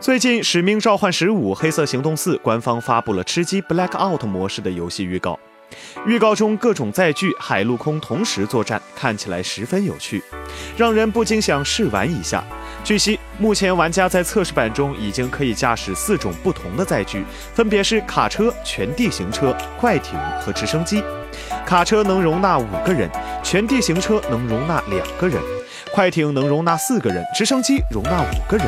最近，《使命召唤十五：黑色行动四》官方发布了吃鸡 Blackout 模式的游戏预告。预告中各种载具海陆空同时作战，看起来十分有趣，让人不禁想试玩一下。据悉，目前玩家在测试版中已经可以驾驶四种不同的载具，分别是卡车、全地形车、快艇和直升机。卡车能容纳五个人，全地形车能容纳两个人，快艇能容纳四个人，直升机容纳五个人。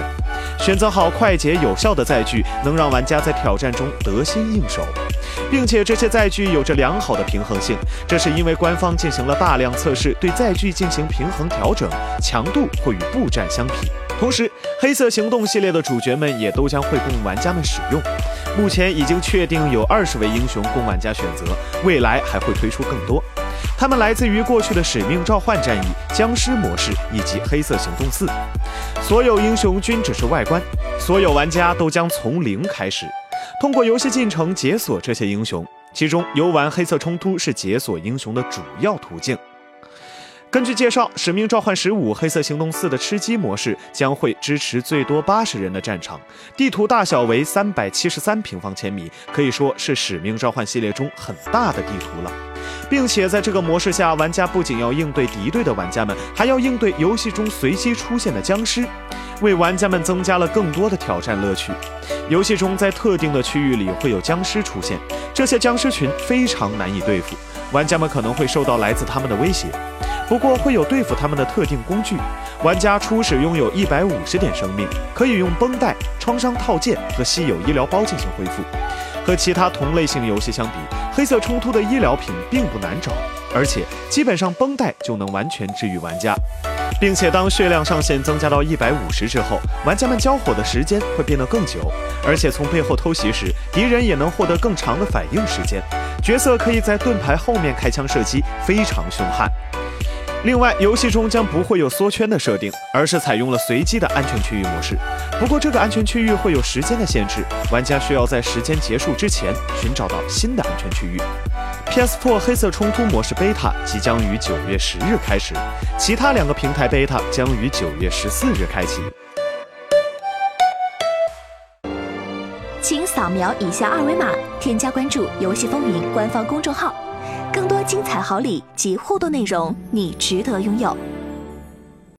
选择好快捷有效的载具，能让玩家在挑战中得心应手，并且这些载具有着良好的平衡性。这是因为官方进行了大量测试，对载具进行平衡调整，强度会与步战相匹。同时，黑色行动系列的主角们也都将会供玩家们使用。目前已经确定有二十位英雄供玩家选择，未来还会推出更多。他们来自于过去的《使命召唤》战役、僵尸模式以及《黑色行动四》。所有英雄均只是外观，所有玩家都将从零开始，通过游戏进程解锁这些英雄。其中，游玩黑色冲突是解锁英雄的主要途径。根据介绍，《使命召唤十五：黑色行动四》的吃鸡模式将会支持最多八十人的战场，地图大小为三百七十三平方千米，可以说是《使命召唤》系列中很大的地图了。并且在这个模式下，玩家不仅要应对敌对的玩家们，还要应对游戏中随机出现的僵尸，为玩家们增加了更多的挑战乐趣。游戏中在特定的区域里会有僵尸出现，这些僵尸群非常难以对付，玩家们可能会受到来自他们的威胁。不过会有对付他们的特定工具，玩家初始拥有一百五十点生命，可以用绷带、创伤套件和稀有医疗包进行恢复。和其他同类型游戏相比，黑色冲突的医疗品并不难找，而且基本上绷带就能完全治愈玩家，并且当血量上限增加到一百五十之后，玩家们交火的时间会变得更久，而且从背后偷袭时，敌人也能获得更长的反应时间。角色可以在盾牌后面开枪射击，非常凶悍。另外，游戏中将不会有缩圈的设定，而是采用了随机的安全区域模式。不过，这个安全区域会有时间的限制，玩家需要在时间结束之前寻找到新的安全区域。PS4 黑色冲突模式 beta 即将于九月十日开始，其他两个平台 beta 将于九月十四日开启。请扫描以下二维码，添加关注“游戏风云”官方公众号。精彩好礼及互动内容，你值得拥有。